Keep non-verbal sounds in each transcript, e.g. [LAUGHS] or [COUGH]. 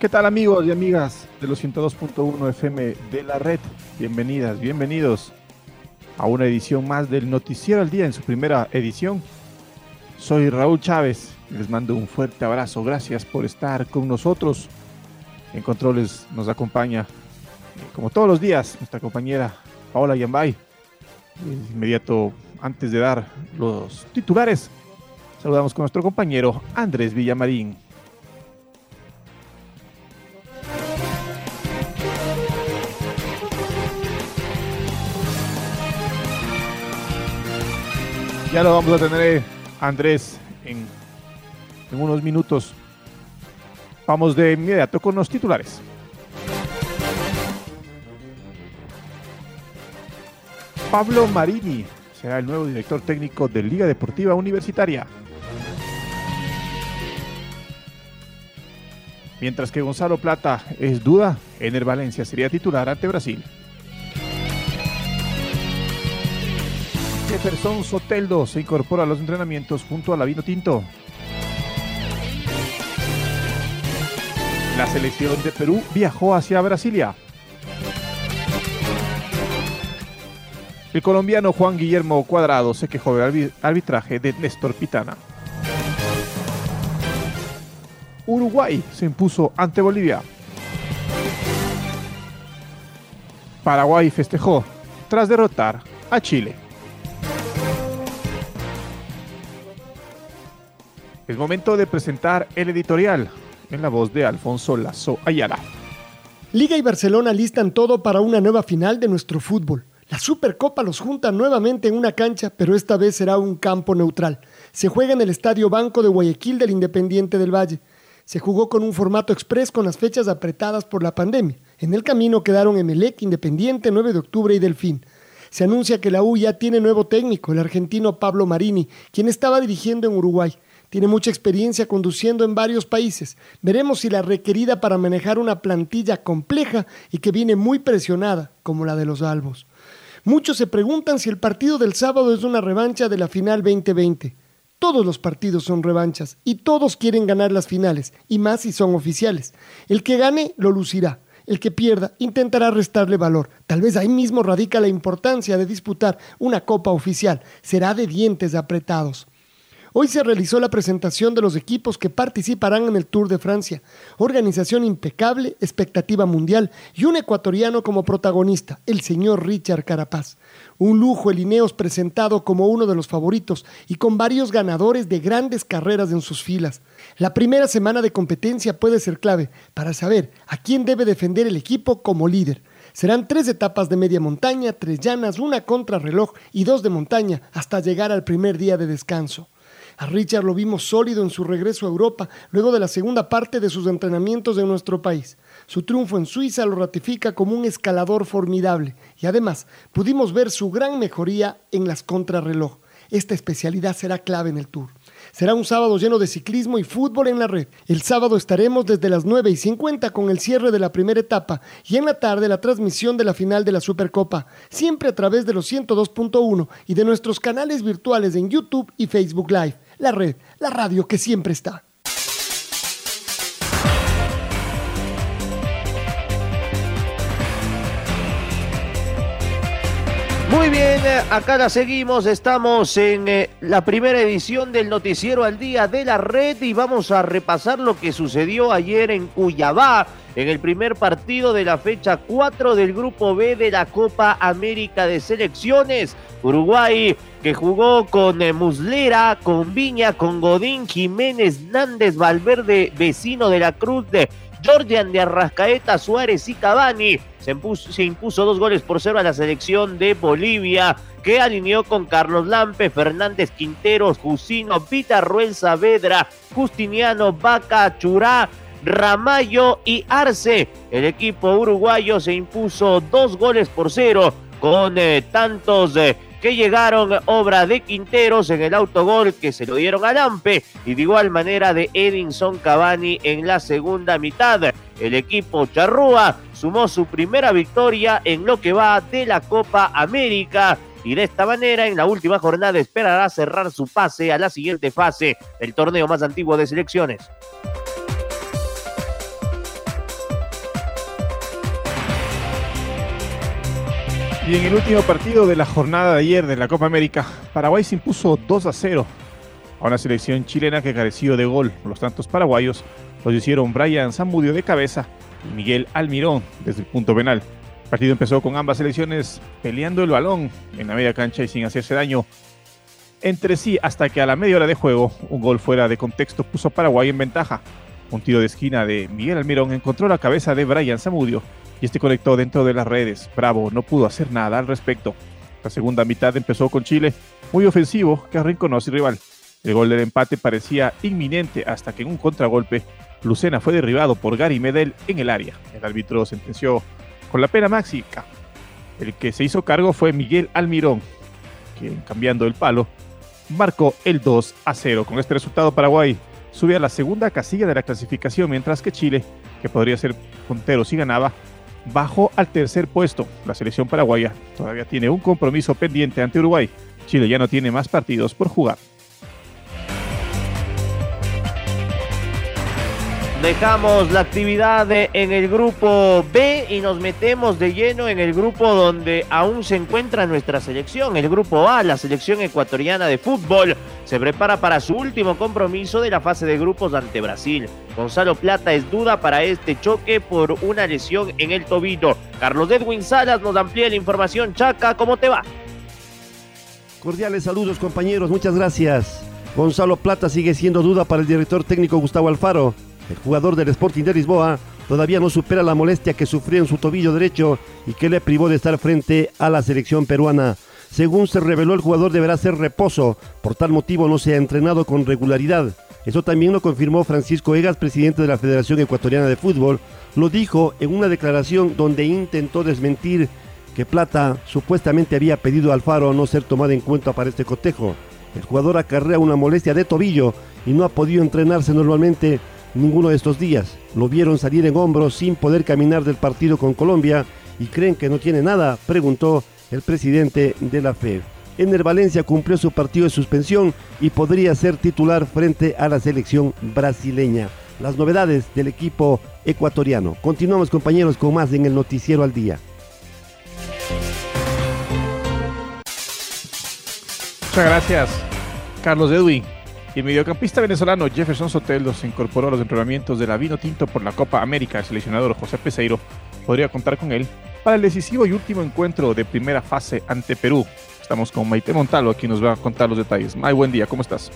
¿Qué tal amigos y amigas de los 102.1 FM de la red? Bienvenidas, bienvenidos a una edición más del Noticiero al Día en su primera edición. Soy Raúl Chávez, les mando un fuerte abrazo, gracias por estar con nosotros. En controles nos acompaña, eh, como todos los días, nuestra compañera Paola Yambay. Inmediato, antes de dar los titulares, saludamos con nuestro compañero Andrés Villamarín. Ya lo vamos a tener Andrés en, en unos minutos. Vamos de inmediato con los titulares. Pablo Marini será el nuevo director técnico de Liga Deportiva Universitaria. Mientras que Gonzalo Plata es duda, Ener Valencia sería titular ante Brasil. Jefferson Soteldo se incorpora a los entrenamientos junto a la Vino Tinto. La selección de Perú viajó hacia Brasilia. El colombiano Juan Guillermo Cuadrado se quejó del arbitraje de Néstor Pitana. Uruguay se impuso ante Bolivia. Paraguay festejó tras derrotar a Chile. Es momento de presentar el editorial en la voz de Alfonso Lazo Ayala. Liga y Barcelona listan todo para una nueva final de nuestro fútbol. La Supercopa los junta nuevamente en una cancha, pero esta vez será un campo neutral. Se juega en el Estadio Banco de Guayaquil del Independiente del Valle. Se jugó con un formato express con las fechas apretadas por la pandemia. En el camino quedaron Emelec, Independiente, 9 de octubre y Delfín. Se anuncia que la U ya tiene nuevo técnico, el argentino Pablo Marini, quien estaba dirigiendo en Uruguay. Tiene mucha experiencia conduciendo en varios países. Veremos si la requerida para manejar una plantilla compleja y que viene muy presionada, como la de los Albos. Muchos se preguntan si el partido del sábado es una revancha de la final 2020. Todos los partidos son revanchas y todos quieren ganar las finales, y más si son oficiales. El que gane lo lucirá. El que pierda intentará restarle valor. Tal vez ahí mismo radica la importancia de disputar una copa oficial. Será de dientes apretados. Hoy se realizó la presentación de los equipos que participarán en el Tour de Francia. Organización impecable, expectativa mundial y un ecuatoriano como protagonista, el señor Richard Carapaz. Un lujo el Ineos presentado como uno de los favoritos y con varios ganadores de grandes carreras en sus filas. La primera semana de competencia puede ser clave para saber a quién debe defender el equipo como líder. Serán tres etapas de media montaña, tres llanas, una contrarreloj y dos de montaña hasta llegar al primer día de descanso. A Richard lo vimos sólido en su regreso a Europa luego de la segunda parte de sus entrenamientos en nuestro país. Su triunfo en Suiza lo ratifica como un escalador formidable y además pudimos ver su gran mejoría en las contrarreloj. Esta especialidad será clave en el Tour. Será un sábado lleno de ciclismo y fútbol en la red. El sábado estaremos desde las 9 y 50 con el cierre de la primera etapa y en la tarde la transmisión de la final de la Supercopa, siempre a través de los 102.1 y de nuestros canales virtuales en YouTube y Facebook Live la red, la radio que siempre está. Muy bien, eh, acá la seguimos, estamos en eh, la primera edición del Noticiero al Día de la Red y vamos a repasar lo que sucedió ayer en Cuyabá, en el primer partido de la fecha 4 del Grupo B de la Copa América de Selecciones. Uruguay que jugó con eh, Muslera, con Viña, con Godín, Jiménez, Nández, Valverde, vecino de la Cruz de Jordian de Arrascaeta, Suárez y Cavani. Se impuso, dos goles por cero a la selección de Bolivia, que alineó con Carlos Lampe, Fernández Quinteros, Jusino, Ruel Saavedra, Justiniano, Vaca, Churá, Ramallo y Arce. El equipo uruguayo se impuso dos goles por cero con eh, tantos eh, que llegaron obra de Quinteros en el autogol que se lo dieron a Lampe y de igual manera de Edinson Cavani en la segunda mitad. El equipo Charrúa sumó su primera victoria en lo que va de la Copa América y de esta manera en la última jornada esperará cerrar su pase a la siguiente fase del torneo más antiguo de selecciones. Y en el último partido de la jornada de ayer de la Copa América, Paraguay se impuso 2 a 0 a una selección chilena que careció de gol. Los tantos paraguayos los hicieron Brian Zamudio de cabeza y Miguel Almirón desde el punto penal. El partido empezó con ambas selecciones peleando el balón en la media cancha y sin hacerse daño entre sí hasta que a la media hora de juego un gol fuera de contexto puso Paraguay en ventaja. Un tiro de esquina de Miguel Almirón encontró la cabeza de Brian Zamudio y este conectó dentro de las redes. Bravo no pudo hacer nada al respecto. La segunda mitad empezó con Chile, muy ofensivo, que arrinconó su rival. El gol del empate parecía inminente hasta que en un contragolpe Lucena fue derribado por Gary Medel en el área. El árbitro sentenció con la pena máxima. El que se hizo cargo fue Miguel Almirón, quien cambiando el palo marcó el 2 a 0. Con este resultado Paraguay sube a la segunda casilla de la clasificación, mientras que Chile, que podría ser puntero si ganaba, bajó al tercer puesto. La selección paraguaya todavía tiene un compromiso pendiente ante Uruguay. Chile ya no tiene más partidos por jugar. Dejamos la actividad en el grupo B y nos metemos de lleno en el grupo donde aún se encuentra nuestra selección, el grupo A, la selección ecuatoriana de fútbol. Se prepara para su último compromiso de la fase de grupos ante Brasil. Gonzalo Plata es duda para este choque por una lesión en el tobillo. Carlos Edwin Salas nos amplía la información. Chaca, ¿cómo te va? Cordiales saludos compañeros, muchas gracias. Gonzalo Plata sigue siendo duda para el director técnico Gustavo Alfaro. El jugador del Sporting de Lisboa todavía no supera la molestia que sufrió en su tobillo derecho y que le privó de estar frente a la selección peruana. Según se reveló, el jugador deberá hacer reposo, por tal motivo no se ha entrenado con regularidad. Eso también lo confirmó Francisco Egas, presidente de la Federación Ecuatoriana de Fútbol. Lo dijo en una declaración donde intentó desmentir que Plata supuestamente había pedido al Faro no ser tomado en cuenta para este cotejo. El jugador acarrea una molestia de tobillo y no ha podido entrenarse normalmente ninguno de estos días. Lo vieron salir en hombros sin poder caminar del partido con Colombia y creen que no tiene nada, preguntó el presidente de la FED. Ener Valencia cumplió su partido de suspensión y podría ser titular frente a la selección brasileña. Las novedades del equipo ecuatoriano. Continuamos compañeros con más en el noticiero al día. Muchas gracias, Carlos Edwin. El mediocampista venezolano Jefferson Sotelo se incorporó a los entrenamientos de la Vino Tinto por la Copa América. El seleccionador José Peseiro podría contar con él para el decisivo y último encuentro de primera fase ante Perú. Estamos con Maite Montalo, aquí nos va a contar los detalles. May, buen día, ¿cómo estás?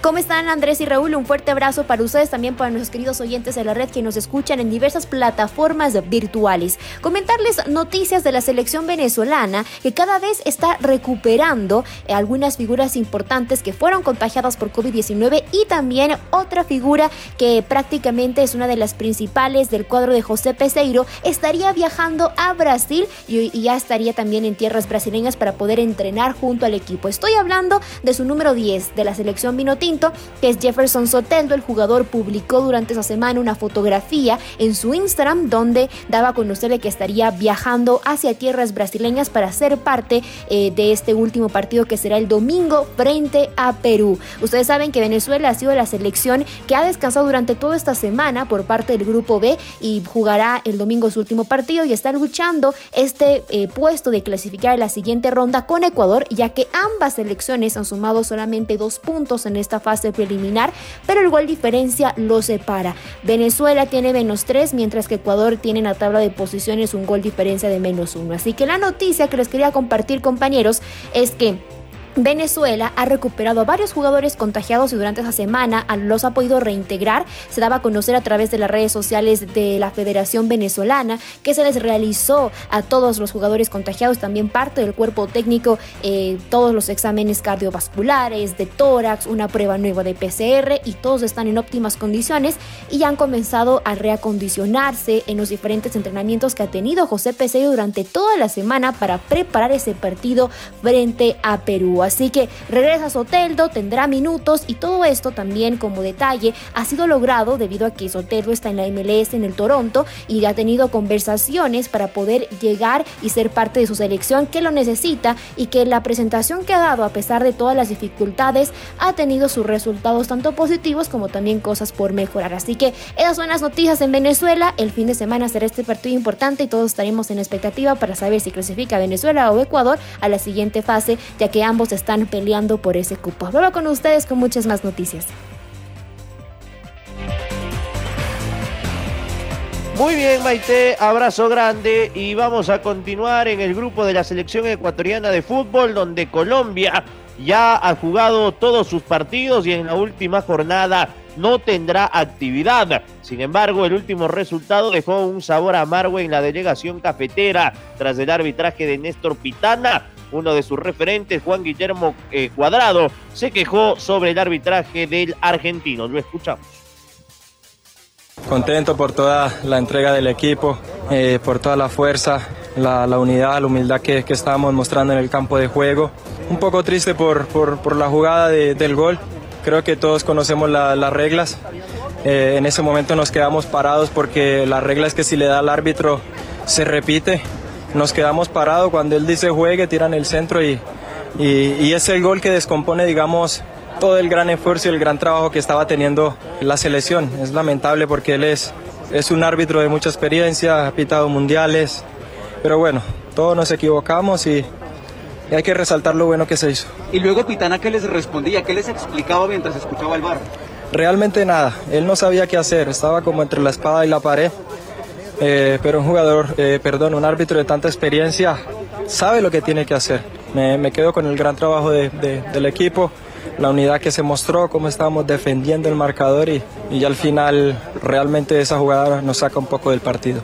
¿Cómo están Andrés y Raúl? Un fuerte abrazo para ustedes, también para nuestros queridos oyentes de la red que nos escuchan en diversas plataformas virtuales. Comentarles noticias de la selección venezolana que cada vez está recuperando algunas figuras importantes que fueron contagiadas por COVID-19 y también otra figura que prácticamente es una de las principales del cuadro de José Peseiro estaría viajando a Brasil y, ya estaría también en tierras brasileñas para poder entrenar junto al equipo. Estoy hablando de su número 10 de la selección Vinotinto que es Jefferson Soteldo. El jugador publicó durante esa semana una fotografía en su Instagram donde daba a conocerle que estaría viajando hacia tierras brasileñas para ser parte eh, de este último partido que será el domingo frente a Perú. Ustedes saben que Venezuela ha sido la selección que ha descansado durante toda esta semana por parte del grupo B y jugará el domingo su último partido y está luchando este eh, puesto de clasificar en la siguiente ronda con Ecuador, ya que ambas selecciones han sumado solamente dos puntos en esta fase preliminar, pero el gol diferencia lo separa. Venezuela tiene menos 3, mientras que Ecuador tiene en la tabla de posiciones un gol diferencia de menos 1. Así que la noticia que les quería compartir compañeros es que Venezuela ha recuperado a varios jugadores contagiados y durante esa semana los ha podido reintegrar. Se daba a conocer a través de las redes sociales de la Federación Venezolana que se les realizó a todos los jugadores contagiados, también parte del cuerpo técnico, eh, todos los exámenes cardiovasculares, de tórax, una prueba nueva de PCR y todos están en óptimas condiciones y han comenzado a reacondicionarse en los diferentes entrenamientos que ha tenido José Peseiro durante toda la semana para preparar ese partido frente a Perú. Así que regresa Soteldo, tendrá minutos y todo esto también como detalle ha sido logrado debido a que Soteldo está en la MLS en el Toronto y ha tenido conversaciones para poder llegar y ser parte de su selección que lo necesita y que la presentación que ha dado a pesar de todas las dificultades ha tenido sus resultados tanto positivos como también cosas por mejorar. Así que esas son las noticias en Venezuela. El fin de semana será este partido importante y todos estaremos en expectativa para saber si clasifica Venezuela o Ecuador a la siguiente fase ya que ambos están peleando por ese cupo. Vuelvo con ustedes con muchas más noticias. Muy bien, Maite, abrazo grande y vamos a continuar en el grupo de la selección ecuatoriana de fútbol donde Colombia ya ha jugado todos sus partidos y en la última jornada no tendrá actividad. Sin embargo, el último resultado dejó un sabor amargo en la delegación cafetera tras el arbitraje de Néstor Pitana uno de sus referentes, Juan Guillermo eh, Cuadrado, se quejó sobre el arbitraje del argentino. Lo escuchamos. Contento por toda la entrega del equipo, eh, por toda la fuerza, la, unidad, la humildad que, que, estábamos mostrando en el campo de juego. Un poco triste por, por, la jugada del gol. Creo que todos conocemos las reglas. Eh, en ese momento nos quedamos parados porque la regla es que si le da al árbitro se repite nos quedamos parados cuando él dice juegue, tiran el centro y, y, es el gol que descompone, digamos, todo el gran esfuerzo y el gran trabajo que estaba teniendo la selección. Es lamentable porque él es, es un árbitro de mucha experiencia, ha pitado mundiales, pero bueno, todos nos equivocamos y, hay que resaltar lo bueno que se hizo. Y luego Pitana, ¿qué les respondía? ¿Qué les explicaba mientras escuchaba el bar? Realmente nada, él no sabía qué hacer, estaba como entre la espada y la pared. Eh, pero un jugador, eh, perdón, un árbitro de tanta experiencia sabe lo que tiene que hacer. Me, quedo con el gran trabajo del equipo, la unidad que se mostró, cómo estábamos defendiendo el marcador y, al final realmente esa jugada nos saca un poco del partido.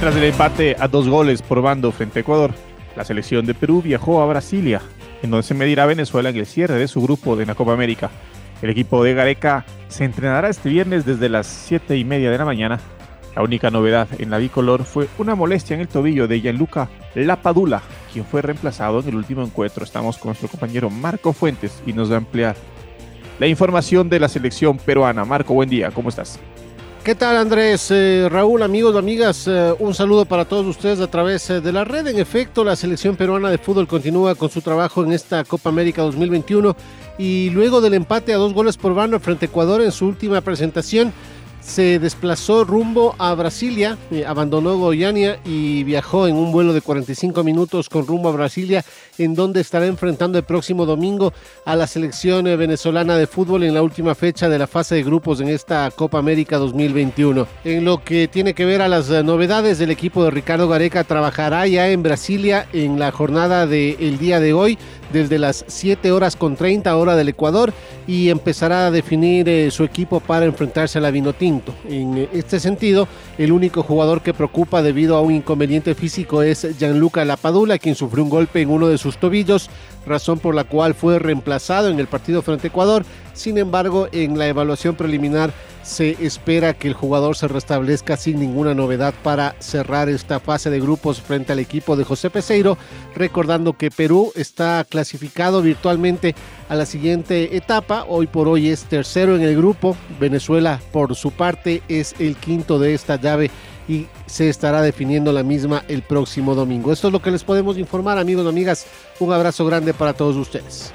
Tras el empate a dos goles por bando frente a Ecuador, la selección de Perú viajó a Brasilia en donde se medirá Venezuela en el cierre de su grupo de la Copa América. El equipo de Gareca se entrenará este viernes desde las 7 y media de la mañana. La única novedad en la bicolor fue una molestia en el tobillo de Gianluca Lapadula, quien fue reemplazado en el último encuentro. Estamos con nuestro compañero Marco Fuentes y nos va a ampliar la información de la selección peruana. Marco, buen día, ¿cómo estás? ¿Qué tal Andrés? Eh, Raúl, amigos, amigas, eh, un saludo para todos ustedes a través eh, de la red. En efecto, la selección peruana de fútbol continúa con su trabajo en esta Copa América 2021 y luego del empate a dos goles por vano frente a Ecuador en su última presentación, se desplazó rumbo a Brasilia, abandonó Goiânia y viajó en un vuelo de 45 minutos con rumbo a Brasilia, en donde estará enfrentando el próximo domingo a la selección eh, venezolana de fútbol en la última fecha de la fase de grupos en esta Copa América 2021. En lo que tiene que ver a las eh, novedades del equipo de Ricardo Gareca, trabajará ya en Brasilia en la jornada del día de hoy desde las 7 horas con 30 hora del Ecuador y empezará a definir eh, su equipo para enfrentarse a la Vinotinto. En este sentido, el único jugador que preocupa debido a un inconveniente físico es Gianluca Lapadula, quien sufrió un golpe en uno de sus tobillos, razón por la cual fue reemplazado en el partido frente a Ecuador. Sin embargo, en la evaluación preliminar se espera que el jugador se restablezca sin ninguna novedad para cerrar esta fase de grupos frente al equipo de José Peseiro, recordando que Perú está clasificado virtualmente a la siguiente etapa, hoy por hoy es tercero en el grupo, Venezuela por su parte es el quinto de esta llave y se estará definiendo la misma el próximo domingo. Esto es lo que les podemos informar amigos y amigas, un abrazo grande para todos ustedes.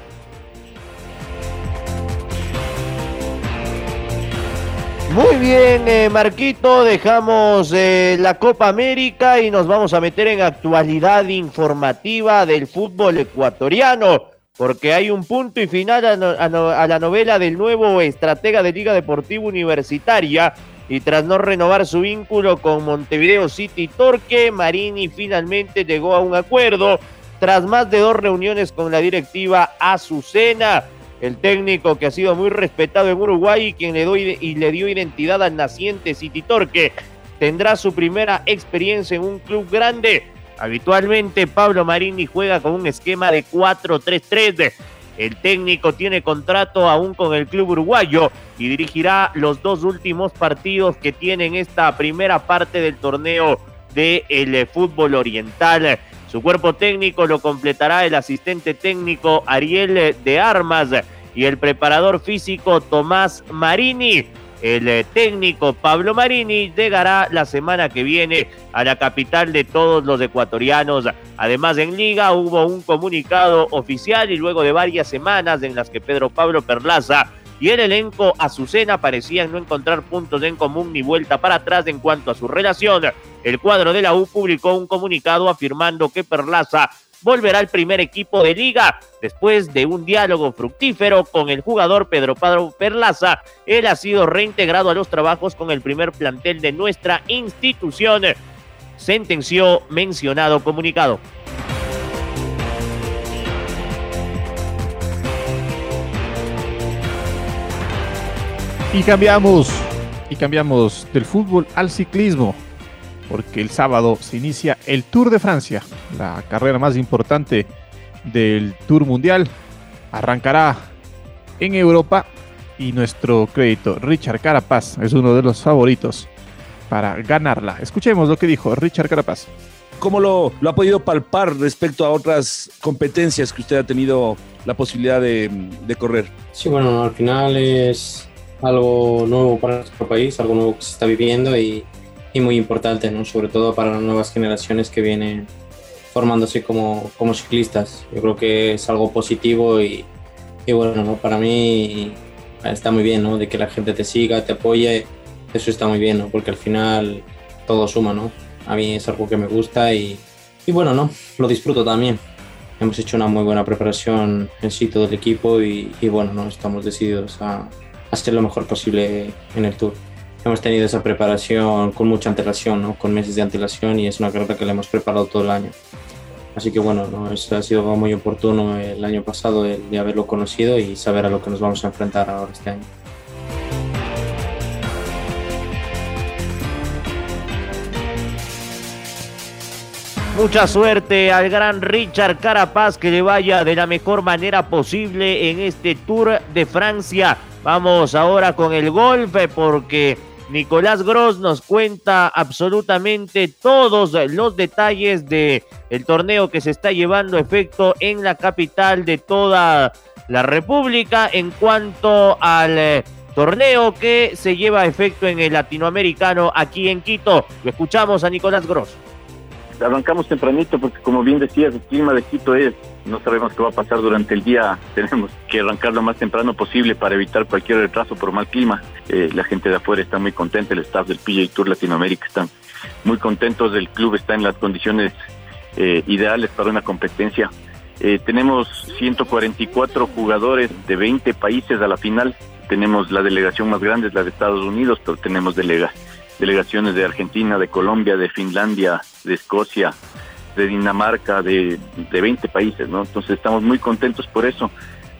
Muy bien, eh, Marquito, dejamos eh, la Copa América y nos vamos a meter en actualidad informativa del fútbol ecuatoriano, porque hay un punto y final a, la novela del nuevo estratega de Liga Deportiva Universitaria, y tras no renovar su vínculo con Montevideo City Torque, Marini finalmente llegó a un acuerdo tras más de dos reuniones con la directiva Azucena. El técnico que ha sido muy respetado en Uruguay y quien le, le dio identidad al naciente City Torque tendrá su primera experiencia en un club grande. Habitualmente Pablo Marini juega con un esquema de 4-3-3. El técnico tiene contrato aún con el club uruguayo y dirigirá los dos últimos partidos que tienen esta primera parte del torneo del el fútbol oriental. Su cuerpo técnico lo completará el asistente técnico Ariel de Armas y el preparador físico Tomás Marini. El eh, técnico Pablo Marini llegará la semana que viene a la capital de todos los ecuatorianos. Además, en Liga hubo un comunicado oficial y luego de varias semanas en las que Pedro Pablo Perlaza y el elenco Azucena parecían no encontrar puntos en común ni vuelta para atrás en cuanto a su relación. El cuadro de la U publicó un comunicado afirmando que Perlaza volverá al primer equipo de liga después de un diálogo fructífero con el jugador Pedro Padro Perlaza. Él ha sido reintegrado a los trabajos con el primer plantel de nuestra institución, sentenció mencionado comunicado. Y cambiamos, y cambiamos del fútbol al ciclismo, porque el sábado se inicia el Tour de Francia, la carrera más importante del Tour Mundial. Arrancará en Europa y nuestro crédito Richard Carapaz es uno de los favoritos para ganarla. Escuchemos lo que dijo Richard Carapaz. ¿Cómo lo, lo ha podido palpar respecto a otras competencias que usted ha tenido la posibilidad de, de correr? Sí, bueno, al final es algo nuevo para nuestro país, algo nuevo que se está viviendo y, y muy importante, ¿no? sobre todo para las nuevas generaciones que vienen formándose como, como ciclistas. Yo creo que es algo positivo y, y bueno, ¿no? para mí está muy bien, ¿no? de que la gente te siga, te apoye, eso está muy bien, ¿no? porque al final todo suma, ¿no? A mí es algo que me gusta y, y bueno, ¿no? Lo disfruto también. Hemos hecho una muy buena preparación en sí todo el equipo y, y bueno, ¿no? Estamos decididos a, hacer lo mejor posible en el Tour. Hemos tenido esa preparación con mucha antelación, ¿no? con meses de antelación y es una carrera que le hemos preparado todo el año. Así que bueno, ¿no? Eso ha sido muy oportuno el año pasado de, de haberlo conocido y saber a lo que nos vamos a enfrentar ahora este año. Mucha suerte al gran Richard Carapaz que le vaya de la mejor manera posible en este Tour de Francia. Vamos ahora con el golpe porque Nicolás Gross nos cuenta absolutamente todos los detalles de el torneo que se está llevando efecto en la capital de toda la República en cuanto al eh, torneo que se lleva a efecto en el latinoamericano aquí en Quito. Lo escuchamos a Nicolás Gross arrancamos tempranito porque como bien decías, el clima de Quito es, no sabemos qué va a pasar durante el día, [LAUGHS] tenemos que arrancar lo más temprano posible para evitar cualquier retraso por mal clima. Eh, la gente de afuera está muy contenta, el staff del PGA Tour Latinoamérica están muy contentos, el club está en las condiciones eh, ideales para una competencia. Eh, tenemos 144 jugadores de 20 países a la final, tenemos la delegación más grande, es la de Estados Unidos, pero tenemos delegaciones delegaciones de Argentina, de Colombia, de Finlandia, de Escocia, de Dinamarca, de, de 20 países, ¿no? Entonces estamos muy contentos por eso.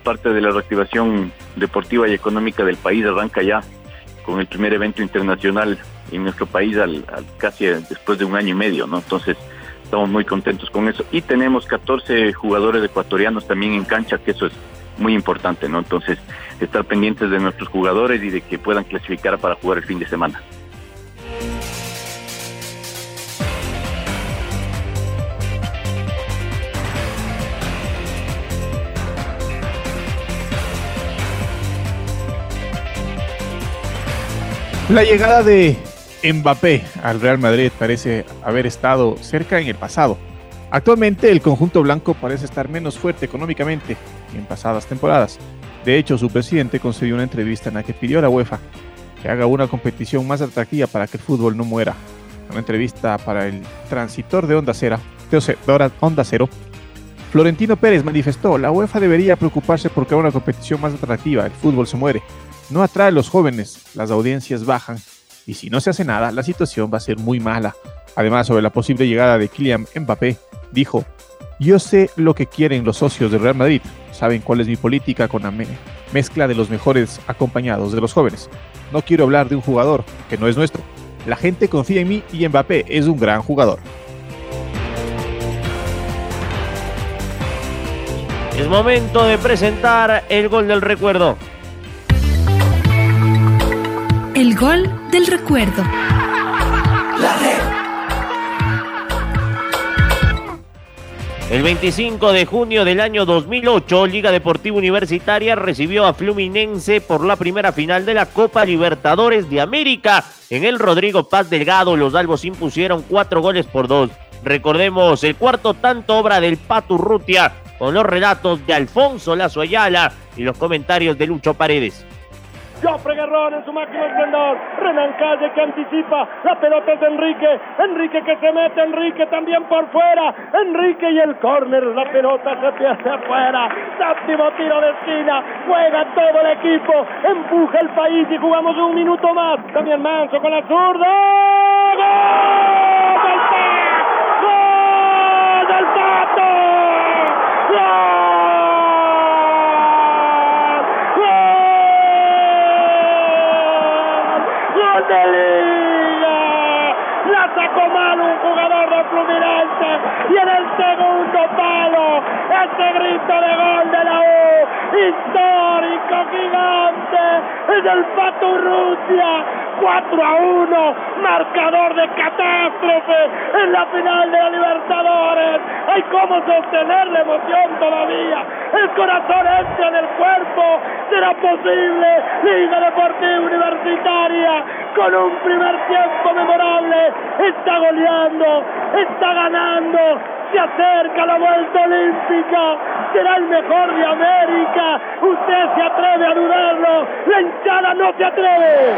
Parte de la reactivación deportiva y económica del país arranca ya con el primer evento internacional en nuestro país al, casi después de un año y medio, ¿no? Entonces estamos muy contentos con eso. Y tenemos 14 jugadores ecuatorianos también en cancha, que eso es muy importante, ¿no? Entonces, estar pendientes de nuestros jugadores y de que puedan clasificar para jugar el fin de semana. La llegada de Mbappé al Real Madrid parece haber estado cerca en el pasado. Actualmente el conjunto blanco parece estar menos fuerte económicamente que en pasadas temporadas. De hecho, su presidente concedió una entrevista en la que pidió a la UEFA que haga una competición más atractiva para que el fútbol no muera. Una entrevista para el transitor de Onda Cero, Onda Cero Florentino Pérez manifestó, la UEFA debería preocuparse por crear una competición más atractiva, el fútbol se muere, no atrae a los jóvenes, las audiencias bajan y si no se hace nada, la situación va a ser muy mala. Además, sobre la posible llegada de Kylian Mbappé, dijo, yo sé lo que quieren los socios del Real Madrid, saben cuál es mi política con la mezcla de los mejores acompañados de los jóvenes. No quiero hablar de un jugador que no es nuestro. La gente confía en mí y Mbappé es un gran jugador. Es momento de presentar el gol del recuerdo. El gol del recuerdo. El 25 de junio del año 2008, Liga Deportiva Universitaria recibió a Fluminense por la primera final de la Copa Libertadores de América. En el Rodrigo Paz Delgado, los albos impusieron cuatro goles por dos. Recordemos el cuarto tanto obra del Patu Rutia, con los relatos de Alfonso Lazo Ayala y los comentarios de Lucho Paredes. Jofre Guerrón en su máximo esplendor. Renan Calle que anticipa. La pelota es de Enrique. Enrique que se mete. Enrique también por fuera. Enrique y el córner. La pelota se pierde afuera. Séptimo tiro de esquina. Juega todo el equipo. Empuja el país y jugamos un minuto más. También Manso con la zurda. ¡Gol! ¡Gol del Pato! ¡Gol! de Liga. La sacó mal un jugador de Fluminense y en el segundo palo, ese grito de gol de la U, histórico, gigante, es el Pato Rusia, 4 a 1, marcador de catástrofe en la final de la Libertadores. Hay cómo sostener la emoción todavía. El corazón entra en el cuerpo. ¿Será posible? Liga Deportiva Universitaria con un primer tiempo memorable. Está goleando, está ganando, se acerca la vuelta olímpica, será el mejor de América. Usted se atreve a dudarlo, la hinchada no se atreve.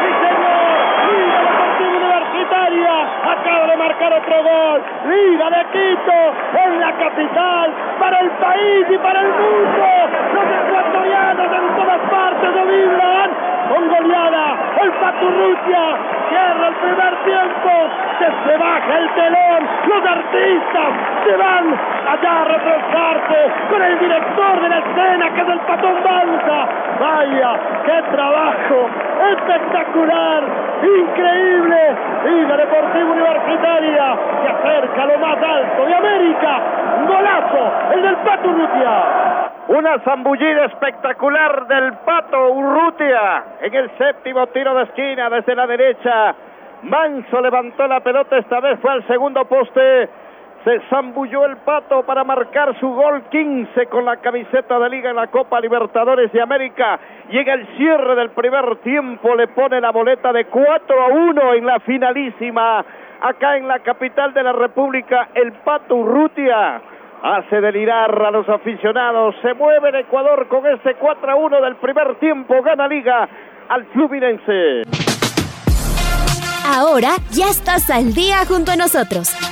Sí, señor, Liga Deportiva Universitaria acaba de otro gol. Liga de Quito en la capital, para el país y para el mundo. Los ecuatorianos en todas partes lo vibran con goleada. El Paturrutia cierra el primer tiempo. Se, se baja el telón. Los artistas se van allá a refrescarse con el director de la escena que es el Patón Balsa. Vaya, qué trabajo. Espectacular. Increíble. Liga Deportiva Universitaria se acerca lo más alto de América. Golazo, el del Paturrutia. Una zambullida espectacular del Pato Urrutia en el séptimo tiro de esquina desde la derecha. Manso levantó la pelota, esta vez fue al segundo poste. Se zambulló el Pato para marcar su gol 15 con la camiseta de liga en la Copa Libertadores de América. Llega el cierre del primer tiempo, le pone la boleta de 4 a 1 en la finalísima. Acá en la capital de la República, el Pato Urrutia hace delirar a los aficionados. Se mueve el Ecuador con este 4 a 1 del primer tiempo. Gana Liga al Fluminense. Ahora ya estás al día junto a nosotros.